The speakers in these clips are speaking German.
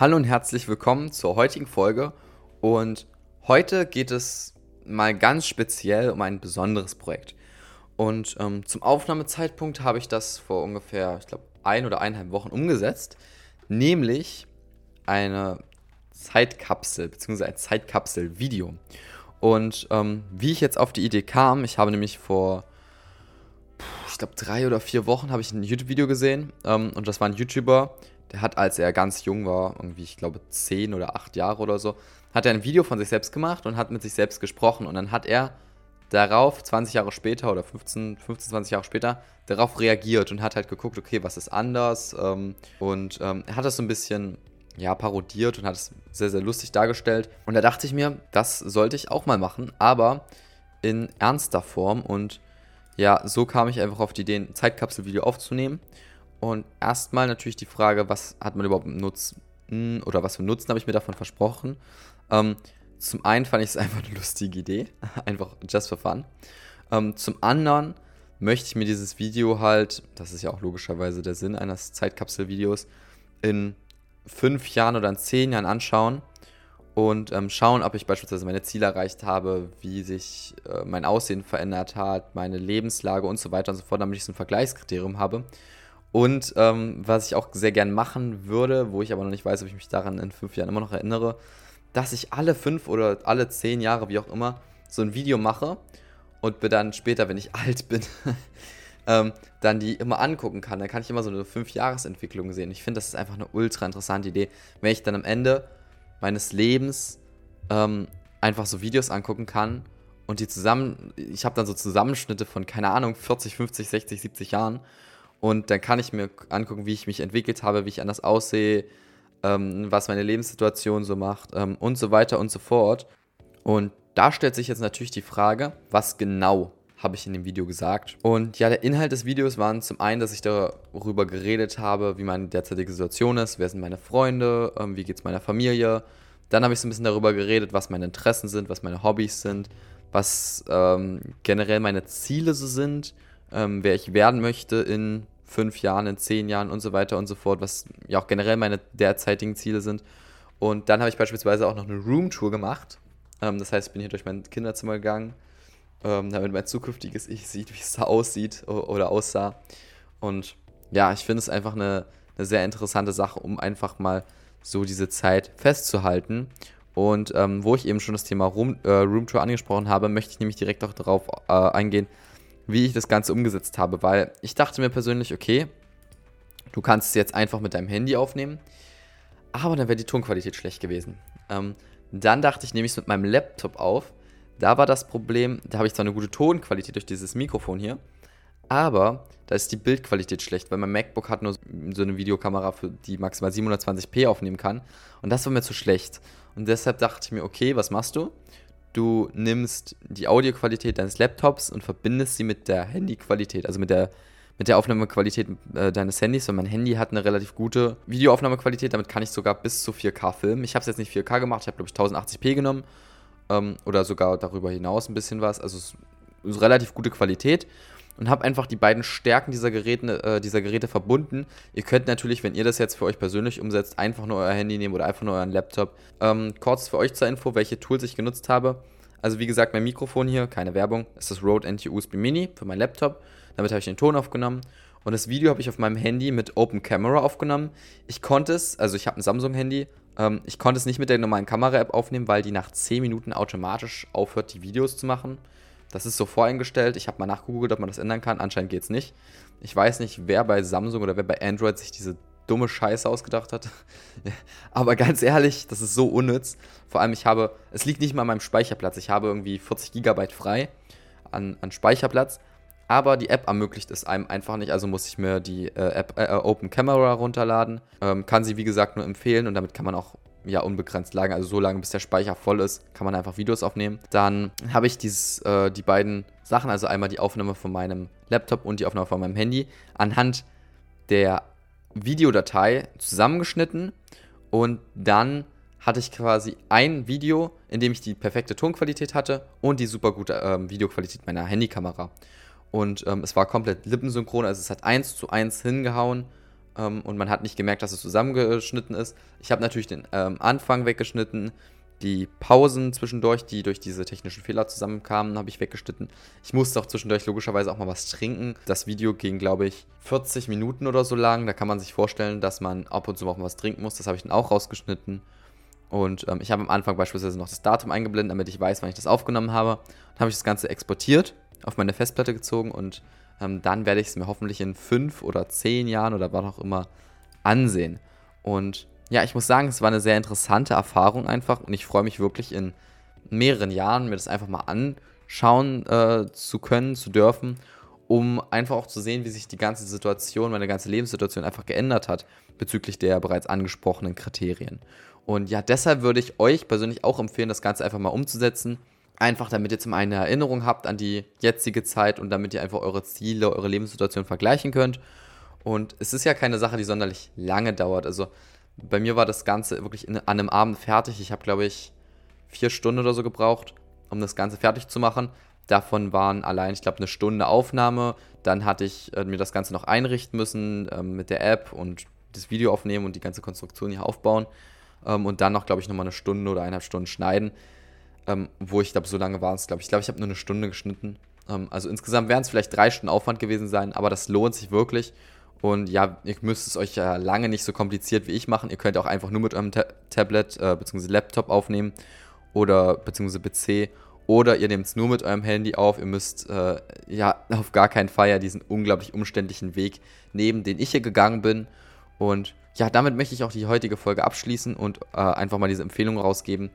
Hallo und herzlich willkommen zur heutigen Folge. Und heute geht es mal ganz speziell um ein besonderes Projekt. Und ähm, zum Aufnahmezeitpunkt habe ich das vor ungefähr, ich glaube, ein oder eineinhalb Wochen umgesetzt. Nämlich eine Zeitkapsel, beziehungsweise ein Zeitkapsel-Video. Und ähm, wie ich jetzt auf die Idee kam, ich habe nämlich vor, ich glaube, drei oder vier Wochen habe ich ein YouTube-Video gesehen. Ähm, und das war ein YouTuber, der hat, als er ganz jung war, irgendwie, ich glaube, zehn oder acht Jahre oder so, hat er ein Video von sich selbst gemacht und hat mit sich selbst gesprochen. Und dann hat er darauf, 20 Jahre später oder 15, 15 20 Jahre später, darauf reagiert und hat halt geguckt, okay, was ist anders? Ähm, und ähm, er hat das so ein bisschen ja, parodiert und hat es sehr, sehr lustig dargestellt. Und da dachte ich mir, das sollte ich auch mal machen, aber in ernster Form. Und ja, so kam ich einfach auf die Idee, ein Zeitkapsel-Video aufzunehmen. Und erstmal natürlich die Frage, was hat man überhaupt Nutzen oder was für Nutzen habe ich mir davon versprochen? Ähm, zum einen fand ich es einfach eine lustige Idee, einfach just for fun. Ähm, zum anderen möchte ich mir dieses Video halt, das ist ja auch logischerweise der Sinn eines Zeitkapsel-Videos, in fünf Jahren oder in zehn Jahren anschauen und ähm, schauen, ob ich beispielsweise meine Ziele erreicht habe, wie sich äh, mein Aussehen verändert hat, meine Lebenslage und so weiter und so fort, damit ich so ein Vergleichskriterium habe. Und ähm, was ich auch sehr gern machen würde, wo ich aber noch nicht weiß, ob ich mich daran in fünf Jahren immer noch erinnere, dass ich alle fünf oder alle zehn Jahre, wie auch immer, so ein Video mache und mir dann später, wenn ich alt bin, ähm, dann die immer angucken kann. Dann kann ich immer so eine Fünf-Jahres-Entwicklung sehen. Ich finde, das ist einfach eine ultra interessante Idee, wenn ich dann am Ende meines Lebens ähm, einfach so Videos angucken kann und die zusammen, ich habe dann so Zusammenschnitte von, keine Ahnung, 40, 50, 60, 70 Jahren und dann kann ich mir angucken, wie ich mich entwickelt habe, wie ich anders aussehe, ähm, was meine Lebenssituation so macht ähm, und so weiter und so fort. Und da stellt sich jetzt natürlich die Frage, was genau habe ich in dem Video gesagt. Und ja, der Inhalt des Videos war zum einen, dass ich darüber geredet habe, wie meine derzeitige Situation ist, wer sind meine Freunde, ähm, wie geht es meiner Familie. Dann habe ich so ein bisschen darüber geredet, was meine Interessen sind, was meine Hobbys sind, was ähm, generell meine Ziele so sind, ähm, wer ich werden möchte in fünf Jahren, in zehn Jahren und so weiter und so fort, was ja auch generell meine derzeitigen Ziele sind. Und dann habe ich beispielsweise auch noch eine Roomtour gemacht. Ähm, das heißt, ich bin hier durch mein Kinderzimmer gegangen, ähm, damit mein zukünftiges Ich sieht, wie es da aussieht oder aussah. Und ja, ich finde es einfach eine, eine sehr interessante Sache, um einfach mal so diese Zeit festzuhalten. Und ähm, wo ich eben schon das Thema Room, äh, Roomtour angesprochen habe, möchte ich nämlich direkt auch darauf äh, eingehen, wie ich das Ganze umgesetzt habe, weil ich dachte mir persönlich, okay, du kannst es jetzt einfach mit deinem Handy aufnehmen, aber dann wäre die Tonqualität schlecht gewesen. Ähm, dann dachte ich, nehme ich es mit meinem Laptop auf. Da war das Problem, da habe ich zwar eine gute Tonqualität durch dieses Mikrofon hier, aber da ist die Bildqualität schlecht, weil mein MacBook hat nur so eine Videokamera, für die maximal 720p aufnehmen kann. Und das war mir zu schlecht. Und deshalb dachte ich mir, okay, was machst du? du nimmst die Audioqualität deines Laptops und verbindest sie mit der Handyqualität, also mit der, mit der Aufnahmequalität äh, deines Handys. Und mein Handy hat eine relativ gute Videoaufnahmequalität, damit kann ich sogar bis zu 4K filmen. Ich habe es jetzt nicht 4K gemacht, ich habe glaube ich 1080p genommen ähm, oder sogar darüber hinaus ein bisschen was. Also es ist relativ gute Qualität und habe einfach die beiden Stärken dieser Geräte, äh, dieser Geräte verbunden. Ihr könnt natürlich, wenn ihr das jetzt für euch persönlich umsetzt, einfach nur euer Handy nehmen oder einfach nur euren Laptop. Ähm, kurz für euch zur Info, welche Tools ich genutzt habe. Also wie gesagt, mein Mikrofon hier, keine Werbung, ist das Rode NT USB Mini für mein Laptop. Damit habe ich den Ton aufgenommen. Und das Video habe ich auf meinem Handy mit Open Camera aufgenommen. Ich konnte es, also ich habe ein Samsung-Handy, ähm, ich konnte es nicht mit der normalen Kamera-App aufnehmen, weil die nach 10 Minuten automatisch aufhört, die Videos zu machen. Das ist so voreingestellt. Ich habe mal nachgegoogelt, ob man das ändern kann. Anscheinend geht es nicht. Ich weiß nicht, wer bei Samsung oder wer bei Android sich diese dumme Scheiße ausgedacht hat. Aber ganz ehrlich, das ist so unnütz. Vor allem, ich habe, es liegt nicht mal an meinem Speicherplatz. Ich habe irgendwie 40 GB frei an, an Speicherplatz. Aber die App ermöglicht es einem einfach nicht. Also muss ich mir die äh, App äh, Open Camera runterladen. Ähm, kann sie, wie gesagt, nur empfehlen und damit kann man auch ja unbegrenzt lang, also so lange bis der Speicher voll ist, kann man einfach Videos aufnehmen. Dann habe ich dieses, äh, die beiden Sachen, also einmal die Aufnahme von meinem Laptop und die Aufnahme von meinem Handy, anhand der Videodatei zusammengeschnitten und dann hatte ich quasi ein Video, in dem ich die perfekte Tonqualität hatte und die super gute ähm, Videoqualität meiner Handykamera. Und ähm, es war komplett lippensynchron, also es hat eins zu eins hingehauen ähm, und man hat nicht gemerkt, dass es zusammengeschnitten ist. Ich habe natürlich den ähm, Anfang weggeschnitten, die Pausen zwischendurch, die durch diese technischen Fehler zusammenkamen, habe ich weggeschnitten. Ich musste auch zwischendurch logischerweise auch mal was trinken. Das Video ging, glaube ich, 40 Minuten oder so lang. Da kann man sich vorstellen, dass man ab und zu mal was trinken muss. Das habe ich dann auch rausgeschnitten. Und ähm, ich habe am Anfang beispielsweise noch das Datum eingeblendet, damit ich weiß, wann ich das aufgenommen habe. Dann habe ich das Ganze exportiert, auf meine Festplatte gezogen und ähm, dann werde ich es mir hoffentlich in fünf oder zehn Jahren oder wann auch immer ansehen. Und ja, ich muss sagen, es war eine sehr interessante Erfahrung einfach und ich freue mich wirklich in mehreren Jahren mir das einfach mal anschauen äh, zu können, zu dürfen, um einfach auch zu sehen, wie sich die ganze Situation, meine ganze Lebenssituation einfach geändert hat bezüglich der bereits angesprochenen Kriterien. Und ja, deshalb würde ich euch persönlich auch empfehlen, das Ganze einfach mal umzusetzen. Einfach damit ihr zum einen eine Erinnerung habt an die jetzige Zeit und damit ihr einfach eure Ziele, eure Lebenssituation vergleichen könnt. Und es ist ja keine Sache, die sonderlich lange dauert. Also bei mir war das Ganze wirklich in, an einem Abend fertig. Ich habe, glaube ich, vier Stunden oder so gebraucht, um das Ganze fertig zu machen. Davon waren allein, ich glaube, eine Stunde Aufnahme. Dann hatte ich äh, mir das Ganze noch einrichten müssen äh, mit der App und das Video aufnehmen und die ganze Konstruktion hier aufbauen. Ähm, und dann noch, glaube ich, nochmal eine Stunde oder eineinhalb Stunden schneiden. Ähm, wo ich glaube, so lange war es, glaube ich. Ich glaube, ich habe nur eine Stunde geschnitten. Ähm, also insgesamt wären es vielleicht drei Stunden Aufwand gewesen sein, aber das lohnt sich wirklich. Und ja, ihr müsst es euch ja lange nicht so kompliziert wie ich machen. Ihr könnt auch einfach nur mit eurem Ta Tablet äh, bzw. Laptop aufnehmen oder bzw. PC oder ihr nehmt es nur mit eurem Handy auf. Ihr müsst äh, ja auf gar keinen Fall ja diesen unglaublich umständlichen Weg nehmen, den ich hier gegangen bin. Und ja, damit möchte ich auch die heutige Folge abschließen und äh, einfach mal diese Empfehlung rausgeben.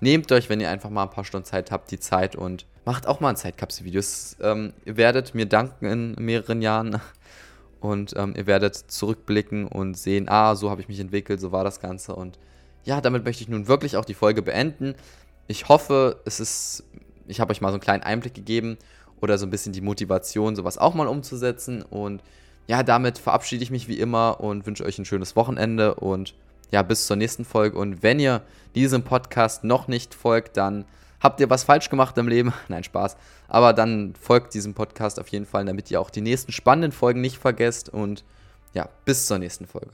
Nehmt euch, wenn ihr einfach mal ein paar Stunden Zeit habt, die Zeit und macht auch mal ein Zeitkapsel-Video. Ähm, ihr werdet mir danken in mehreren Jahren und ähm, ihr werdet zurückblicken und sehen, ah, so habe ich mich entwickelt, so war das Ganze. Und ja, damit möchte ich nun wirklich auch die Folge beenden. Ich hoffe, es ist, ich habe euch mal so einen kleinen Einblick gegeben oder so ein bisschen die Motivation, sowas auch mal umzusetzen. Und ja, damit verabschiede ich mich wie immer und wünsche euch ein schönes Wochenende und ja, bis zur nächsten Folge. Und wenn ihr diesem Podcast noch nicht folgt, dann habt ihr was falsch gemacht im Leben. Nein, Spaß. Aber dann folgt diesem Podcast auf jeden Fall, damit ihr auch die nächsten spannenden Folgen nicht vergesst. Und ja, bis zur nächsten Folge.